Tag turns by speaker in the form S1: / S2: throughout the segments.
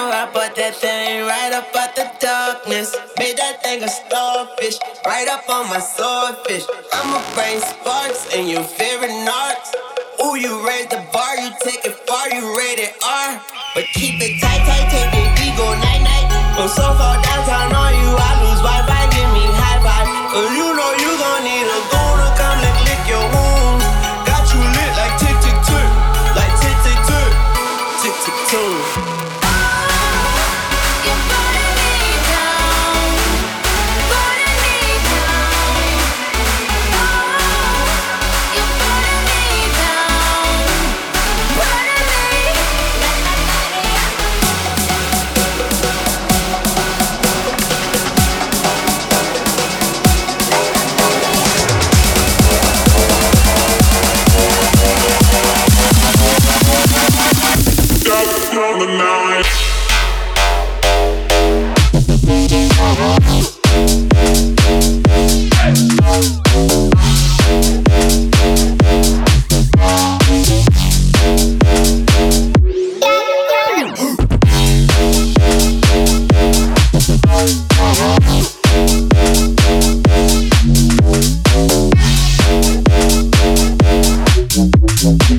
S1: round, I put that thing right up out the darkness. Made that thing a starfish, right up on my swordfish. I'ma bring sparks and you feel.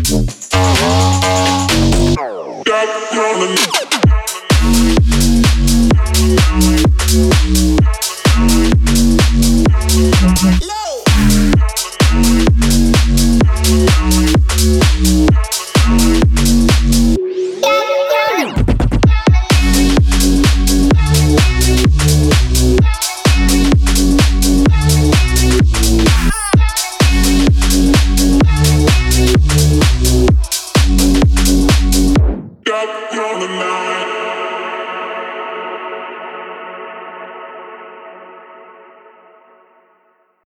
S2: Thank on the